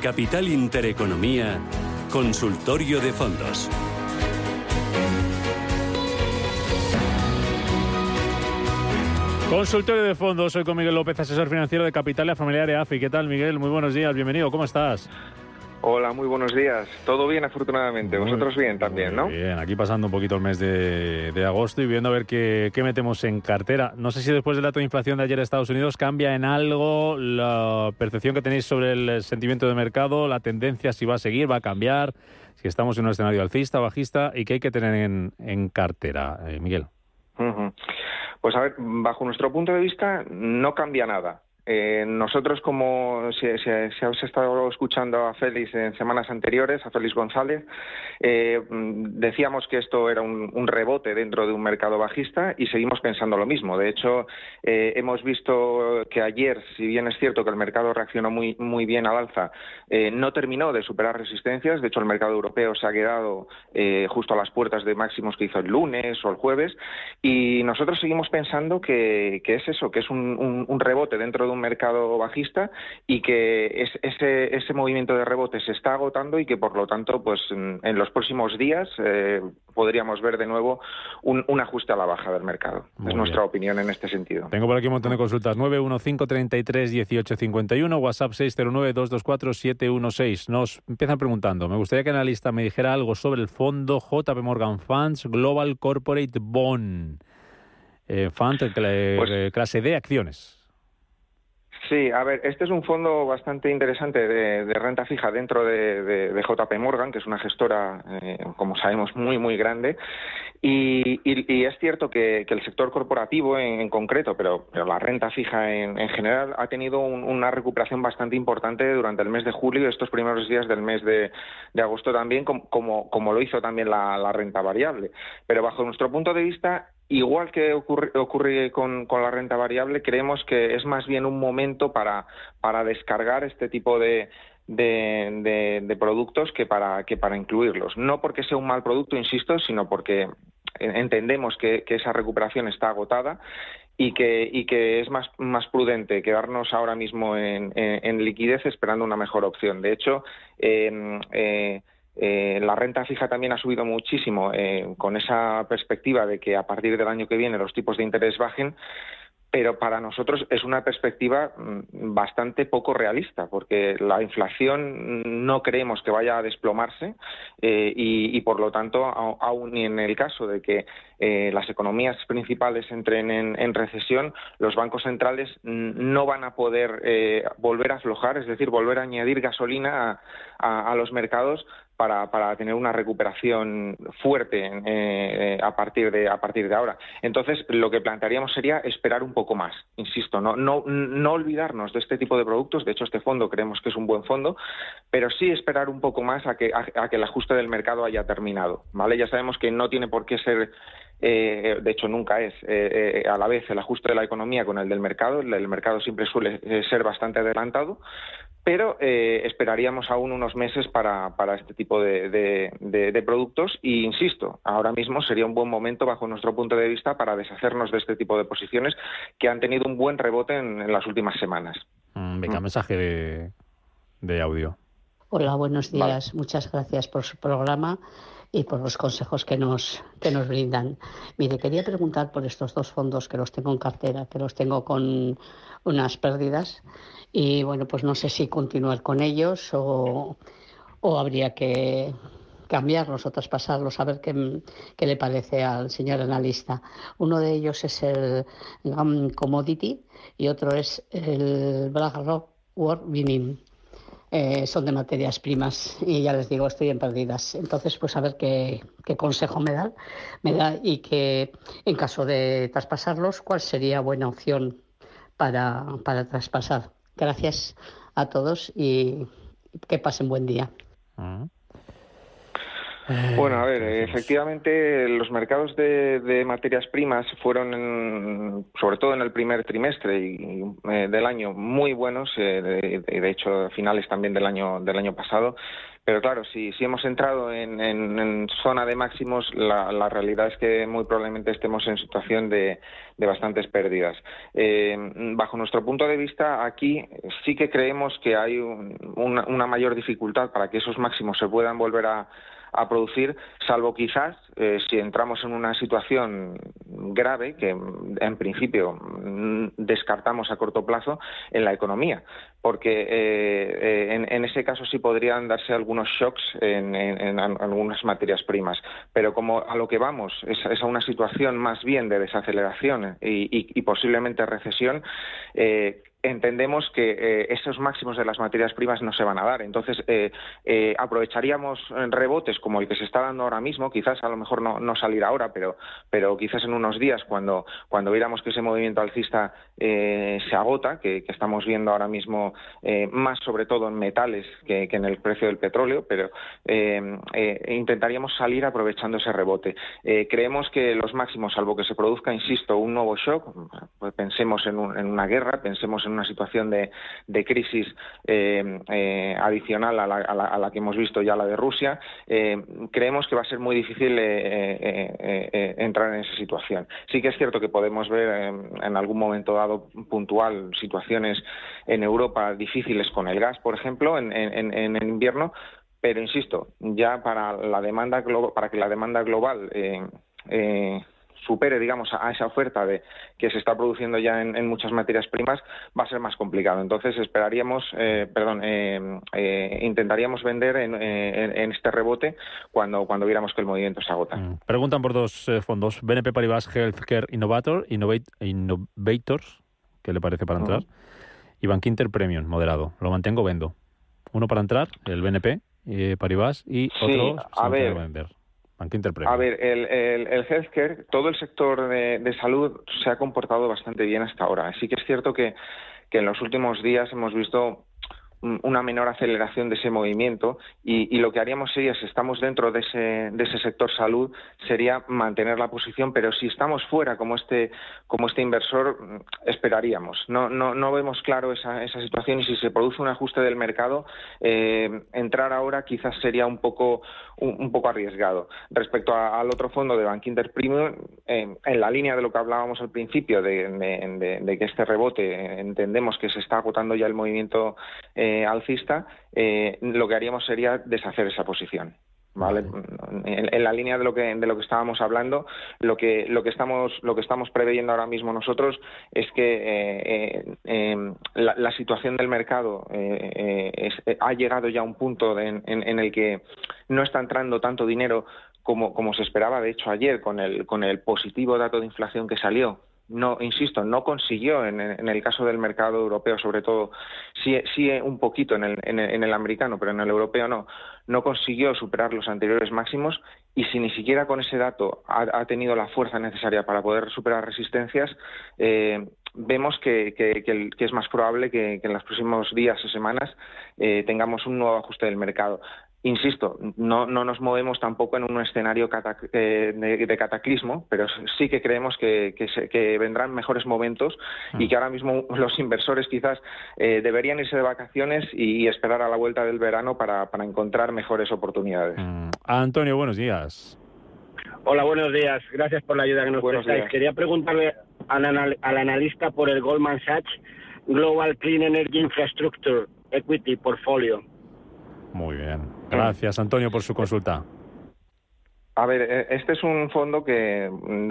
Capital Intereconomía, Consultorio de Fondos. Consultorio de fondos, soy con Miguel López, asesor financiero de Capital Familiar de AFI. ¿Qué tal, Miguel? Muy buenos días, bienvenido, ¿cómo estás? Hola, muy buenos días. Todo bien, afortunadamente. Vosotros bien también, ¿no? Bien, aquí pasando un poquito el mes de, agosto y viendo a ver qué, metemos en cartera. No sé si después del dato de inflación de ayer de Estados Unidos cambia en algo la percepción que tenéis sobre el sentimiento de mercado, la tendencia, si va a seguir, va a cambiar, si estamos en un escenario alcista, bajista y qué hay que tener en, cartera, eh, Miguel. Pues a ver, bajo nuestro punto de vista no cambia nada. Eh, nosotros, como si, si, habéis estado escuchando a Félix en semanas anteriores, a Félix González, eh, decíamos que esto era un, rebote dentro de un mercado bajista y seguimos pensando lo mismo. De hecho, eh, hemos visto que ayer, si bien es cierto que el mercado reaccionó muy, muy bien al alza, no terminó de superar resistencias. De hecho, el mercado europeo se ha quedado justo a las puertas de máximos que hizo el lunes o el jueves. Y nosotros seguimos pensando que, es eso, que es un, un rebote dentro de un mercado bajista y que ese, ese movimiento de rebote se está agotando y que por lo tanto pues en, los próximos días eh, podríamos ver de nuevo un, ajuste a la baja del mercado. es nuestra opinión en este sentido. Tengo por aquí un montón de consultas. 915331851, WhatsApp 609224716. Nos empiezan preguntando, me gustaría que el analista me dijera algo sobre el fondo JP Morgan Funds Global Corporate Bond. Eh, fund pues clase D acciones. Sí, a ver, este es un fondo bastante interesante de, renta fija dentro de, JP Morgan, que es una gestora, eh, como sabemos, muy, muy grande. Y, es cierto que, el sector corporativo en, concreto, pero, la renta fija en, general, ha tenido una recuperación bastante importante durante el mes de julio y estos primeros días del mes de, agosto también, como, como, lo hizo también la renta variable. Pero bajo nuestro punto de vista, Igual que ocurre, con, la renta variable, creemos que es más bien un momento para, para descargar este tipo de, de, productos que para, que para incluirlos. No porque sea un mal producto, insisto, sino porque entendemos que, esa recuperación está agotada y que, y que es más, más prudente quedarnos ahora mismo en, liquidez esperando una mejor opción. De hecho, eh, la renta fija también ha subido muchísimo eh, con esa perspectiva de que a partir del año que viene los tipos de interés bajen, pero para nosotros es una perspectiva mm, bastante poco realista, porque la inflación no creemos que vaya a desplomarse eh, y, por lo tanto, aún en el caso de que las economías principales entren en, recesión, los bancos centrales no van a poder volver a aflojar, es decir, volver a añadir gasolina a los mercados para, para tener una recuperación fuerte eh, a, partir de, a partir de ahora. Entonces, lo que plantearíamos sería esperar un poco más, insisto, no, no, no olvidarnos de este tipo de productos, de hecho este fondo creemos que es un buen fondo, pero sí esperar un poco más a que, a, que el ajuste del mercado haya terminado. ¿vale? Ya sabemos que no tiene por qué ser eh, de hecho nunca es eh, a la vez el ajuste de la economía con el del mercado. El, mercado siempre suele ser bastante adelantado, pero eh, esperaríamos aún unos meses para, para este tipo de, de, productos y insisto, ahora mismo sería un buen momento bajo nuestro punto de vista para deshacernos de este tipo de posiciones que han tenido un buen rebote en, las últimas semanas. Mm, venga, mm. mensaje de, audio. Hola, buenos días. Muchas gracias por su programa y por los consejos que nos, que nos brindan. Mire, quería preguntar por estos dos fondos que los tengo en cartera, que los tengo con unas pérdidas y bueno, pues no sé si continuar con ellos o, habría que cambiarlos o traspasarlos, a ver qué, qué, le parece al señor analista. Uno de ellos es el Commodity y otro es el BlackRock World Winning. Eh, son de materias primas y ya les digo, estoy en perdidas. Entonces, pues a ver qué, consejo me da, me da y que en caso de traspasarlos, cuál sería buena opción para, para traspasar. Gracias a todos y que pasen buen día. Bueno, a ver, efectivamente los mercados de, materias primas fueron, sobre todo en el primer trimestre y, eh, del año, muy buenos, eh, de, de, hecho, finales también del año del año pasado. Pero claro, si, si hemos entrado en, zona de máximos, la, realidad es que muy probablemente estemos en situación de, bastantes pérdidas. Eh, bajo nuestro punto de vista, aquí sí que creemos que hay una mayor dificultad para que esos máximos se puedan volver a a producir, salvo quizás eh, si entramos en una situación grave, que en principio mm, descartamos a corto plazo, en la economía, porque eh, eh, en, ese caso sí podrían darse algunos shocks en, algunas materias primas, pero como a lo que vamos es, a una situación más bien de desaceleración y, posiblemente recesión, entendemos que eh, esos máximos de las materias primas no se van a dar. Entonces, eh, eh, aprovecharíamos rebotes como el que se está dando ahora mismo, quizás a lo mejor no, no salir ahora, pero, pero quizás en unos días, cuando, cuando viéramos que ese movimiento alcista se agota, que, estamos viendo ahora mismo más sobre todo en metales que, en el precio del petróleo, pero intentaríamos salir aprovechando ese rebote. creemos que los máximos, salvo que se produzca, insisto, un nuevo shock, pues pensemos en, en una guerra, pensemos en una situación de, crisis eh, eh, adicional a la, que hemos visto ya la de Rusia, eh, creemos que va a ser muy difícil entrar en esa situación. Sí que es cierto que podemos ver en algún momento dado puntual situaciones en Europa difíciles con el gas, por ejemplo, en, en, invierno, pero insisto, ya para la demanda para que la demanda global supere, digamos, a esa oferta de que se está produciendo ya en, muchas materias primas, va a ser más complicado. Entonces esperaríamos, eh, perdón, eh, eh, intentaríamos vender en, este rebote cuando cuando viéramos que el movimiento se agota. Mm. Preguntan por dos fondos: BNP Paribas Healthcare Innovator, Innovators, ¿qué le parece para entrar? Y Bankinter Premium, moderado. Lo mantengo, vendo. Uno para entrar, el BNP Paribas, y otro a ver, vender. A ver, el, el, healthcare, todo el sector de, salud se ha comportado bastante bien hasta ahora. Así que es cierto que, que en los últimos días hemos visto una menor aceleración de ese movimiento y, lo que haríamos sería, si estamos dentro de ese, de ese sector salud, sería mantener la posición, pero si estamos fuera como este, como este inversor, esperaríamos. No, no, no vemos claro esa, esa situación y si se produce un ajuste del mercado, eh, entrar ahora quizás sería un poco, un, poco arriesgado. Respecto al otro fondo de Bank Inter Premium, eh, en la línea de lo que hablábamos al principio, de, de, que este rebote entendemos que se está agotando ya el movimiento. Eh, eh, alcista, eh, lo que haríamos sería deshacer esa posición. ¿Vale? En, la línea de lo que de lo que estábamos hablando, lo que lo que estamos lo que estamos preveyendo ahora mismo nosotros es que eh, la, situación del mercado ha llegado ya a un punto en, el que no está entrando tanto dinero como, como se esperaba. De hecho, ayer con el con el positivo dato de inflación que salió no, insisto, no consiguió en, el caso del mercado europeo, sobre todo, sí, sí un poquito en el, americano, pero en el europeo no, no consiguió superar los anteriores máximos y si ni siquiera con ese dato ha, tenido la fuerza necesaria para poder superar resistencias, eh, vemos que, es más probable que, en los próximos días o semanas eh, tengamos un nuevo ajuste del mercado. Insisto, no, no nos movemos tampoco en un escenario eh, de, cataclismo, pero sí que creemos que, que, vendrán mejores momentos y que ahora mismo los inversores quizás eh, deberían irse de vacaciones y, esperar a la vuelta del verano para, para encontrar mejores oportunidades. Mm. Antonio, buenos días. Hola, buenos días. Gracias por la ayuda que nos prestáis. Quería preguntarle al, al analista por el Goldman Sachs Global Clean Energy Infrastructure Equity Portfolio. Muy bien. Gracias, Antonio, por su consulta. A ver, e, este es un fondo que, mm,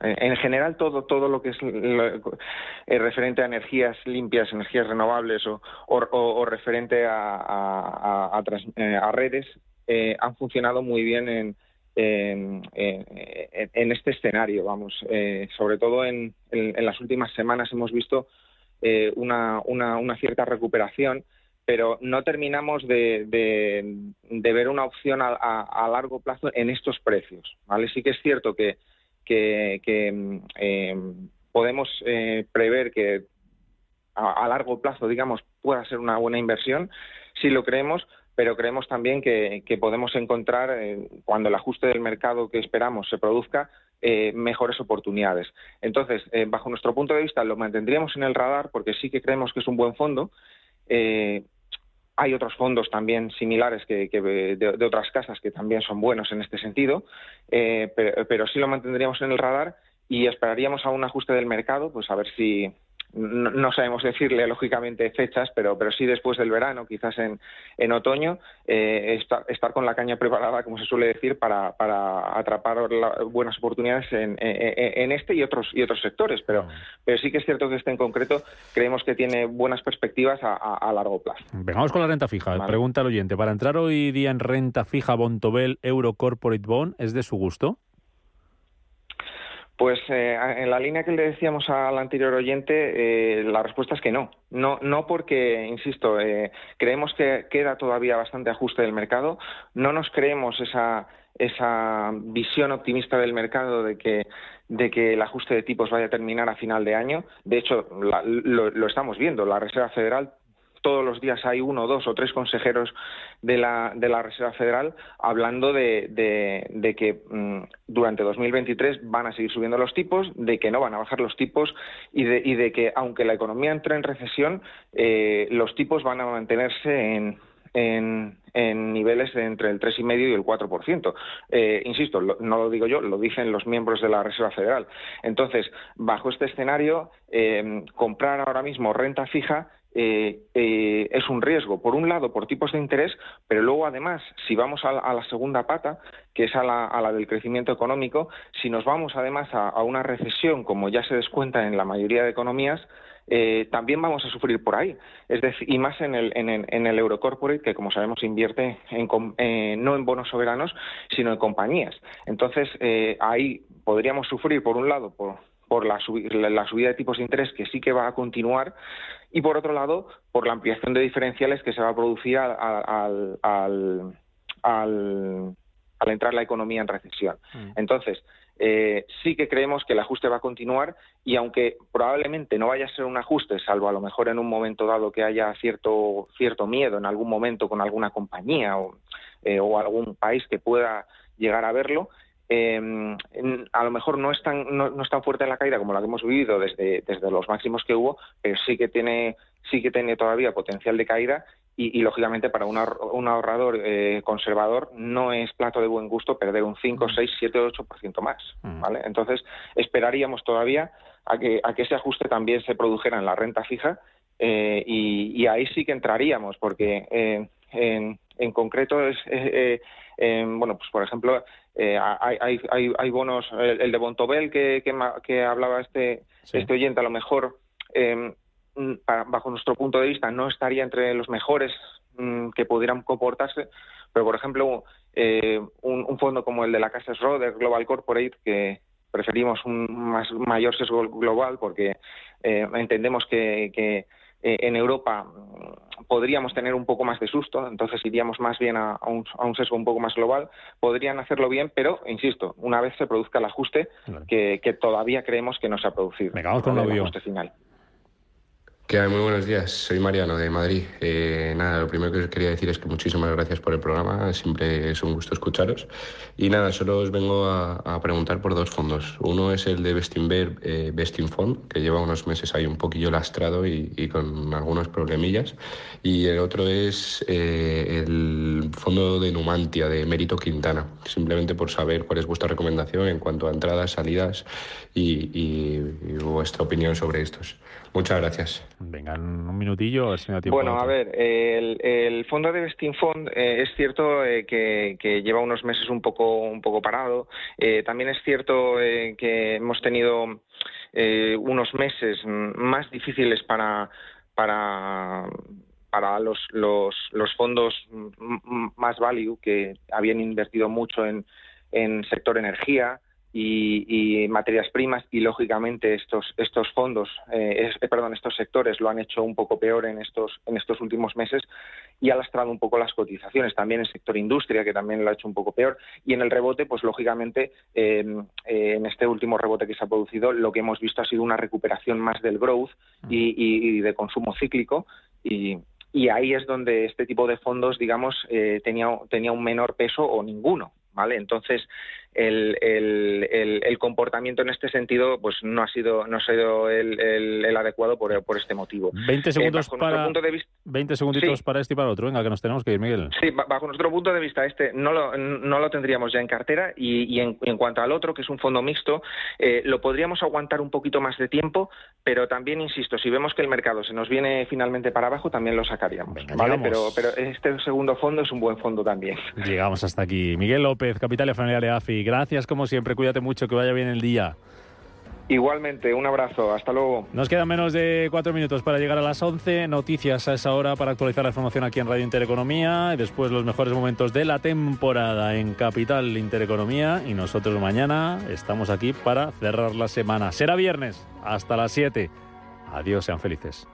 en general todo todo lo que es eh, referente a energías limpias, energías renovables o, referente a, eh, redes eh, han funcionado muy bien en, en, este escenario, vamos. sobre todo en, las últimas semanas hemos visto una, una cierta recuperación pero no terminamos de, ver una opción a, largo plazo en estos precios. Sí que es cierto que, em, podemos eh, prever que a, largo plazo, digamos, pueda ser una buena inversión, si lo creemos, pero creemos también que, podemos encontrar, eh, cuando el ajuste del mercado que esperamos se produzca, eh, mejores oportunidades. Entonces, eh, bajo nuestro punto de vista, lo mantendríamos en el radar porque sí que creemos que es un buen fondo. Hay otros fondos también similares que, de, otras casas que también son buenos en este sentido, pero, pero sí lo mantendríamos en el radar y esperaríamos a un ajuste del mercado, pues a ver si, no, sabemos decirle lógicamente fechas, pero, pero sí después del verano, quizás en, en otoño, eh, estar, con la caña preparada, como se suele decir, para, para atrapar buenas oportunidades en, en, este y otros y otros sectores. Pero, pero sí que es cierto que este en concreto creemos que tiene buenas perspectivas a, largo plazo. Vengamos con la renta fija. Pregunta al oyente, ¿para entrar hoy día en renta fija Bontobel Euro Corporate Bond es de su gusto? Pues eh, en la línea que le decíamos al anterior oyente, eh, la respuesta es que no. No, no porque, insisto, eh, creemos que queda todavía bastante ajuste del mercado. No nos creemos esa, esa visión optimista del mercado de que, de que el ajuste de tipos vaya a terminar a final de año. De hecho, lo, lo, estamos viendo. La Reserva Federal todos los días hay uno, dos o tres consejeros de la, de la Reserva Federal hablando de, de, que mm, durante 2023 van a seguir subiendo los tipos, de que no van a bajar los tipos y de, y de que aunque la economía entre en recesión, eh, los tipos van a mantenerse en, en, niveles entre el 3,5 y el 4%. Eh, insisto, no lo digo yo, lo dicen los miembros de la Reserva Federal. Entonces, bajo este escenario, eh, comprar ahora mismo renta fija eh, eh, es un riesgo, por un lado, por tipos de interés, pero luego, además, si vamos a la, segunda pata, que es a la, del crecimiento económico, si nos vamos, además, a, una recesión, como ya se descuenta en la mayoría de economías, eh, también vamos a sufrir por ahí. Es decir, y más en el, en en el Eurocorporate, que como sabemos invierte en, no en bonos soberanos, sino en compañías. Entonces, ahí podríamos sufrir, por un lado, por, por la, la, subida de tipos de interés que sí que va a continuar y por otro lado por la ampliación de diferenciales que se va a producir al, al, al, entrar la economía en recesión. Mm. Entonces, eh, sí que creemos que el ajuste va a continuar y aunque probablemente no vaya a ser un ajuste, salvo a lo mejor en un momento dado que haya cierto, cierto miedo en algún momento con alguna compañía o, eh, o algún país que pueda llegar a verlo, eh, a lo mejor no es tan no, es tan fuerte en la caída como la que hemos vivido desde, desde los máximos que hubo, pero sí que tiene sí que tiene todavía potencial de caída y, lógicamente para un, ahorrador eh, conservador no es plato de buen gusto perder un 5, 6, 7, 8% más, mm. ¿vale? Entonces esperaríamos todavía a que a que ese ajuste también se produjera en la renta fija eh, y, ahí sí que entraríamos porque eh, en, en concreto es eh, bueno pues por ejemplo eh, hay, hay, hay, bonos, el, de Bontobel que, que, hablaba este, este oyente, a lo mejor, em, bajo nuestro punto de vista, no estaría entre los mejores mm, que pudieran comportarse, pero por ejemplo, eh, un, fondo como el de la Casa Schroeder Global Corporate, que preferimos un más, mayor sesgo global porque eh, entendemos que, que eh, en Europa mm, podríamos tener un poco más de susto, entonces iríamos más bien a, un, sesgo un poco más global. Podrían hacerlo bien, pero, insisto, una vez se produzca el ajuste, que, todavía creemos que no se ha producido. Me con el ajuste final. ¿Qué Muy buenos días, soy Mariano de Madrid. Eh, nada, lo primero que os quería decir es que muchísimas gracias por el programa, siempre es un gusto escucharos. Y nada, solo os vengo a, preguntar por dos fondos. Uno es el de Bestinver eh, Fund, que lleva unos meses ahí un poquillo lastrado y, con algunos problemillas. Y el otro es eh, el fondo de Numantia, de Mérito Quintana, simplemente por saber cuál es vuestra recomendación en cuanto a entradas, salidas y vuestra opinión sobre estos. Muchas gracias. Venga, un minutillo, a ver si me da tiempo. Bueno, a ver, el, fondo de Vesting Fund eh, es cierto eh, que, lleva unos meses un poco, un poco parado. Eh, también es cierto que hemos tenido unos meses más difíciles para, para, para los, los, los fondos más value que habían invertido mucho en, en sector energía y, materias primas y lógicamente estos estos fondos eh, eh, perdón estos sectores lo han hecho un poco peor en estos en estos últimos meses y ha lastrado un poco las cotizaciones también el sector industria que también lo ha hecho un poco peor y en el rebote pues lógicamente em, eh, en este último rebote que se ha producido lo que hemos visto ha sido una recuperación más del growth y, y de consumo cíclico y, y ahí es donde este tipo de fondos, digamos, eh, tenía, tenía un menor peso o ninguno. ¿Vale? Entonces, el, el, el, comportamiento en este sentido pues no ha sido no ha sido el, adecuado por, por, este motivo. 20 eh, segundos para punto de vista, 20 segunditos para este y para otro. Venga, que nos tenemos que ir, Miguel. Sí, bajo nuestro punto de vista este no lo, no lo tendríamos ya en cartera y, en, cuanto al otro, que es un fondo mixto, eh, lo podríamos aguantar un poquito más de tiempo, pero también, insisto, si vemos que el mercado se nos viene finalmente para abajo, también lo sacaríamos. ¿vale? Pero, pero este segundo fondo es un buen fondo también. Llegamos hasta aquí. Miguel López, capital de familia de AFI gracias como siempre, cuídate mucho, que vaya bien el día. Igualmente, un abrazo, hasta luego. Nos quedan menos de cuatro minutos para llegar a las 11. Noticias a esa hora para actualizar la información aquí en Radio Intereconomía y después los mejores momentos de la temporada en Capital Intereconomía. Y nosotros mañana estamos aquí para cerrar la semana. Será viernes, hasta las 7. Adiós, sean felices.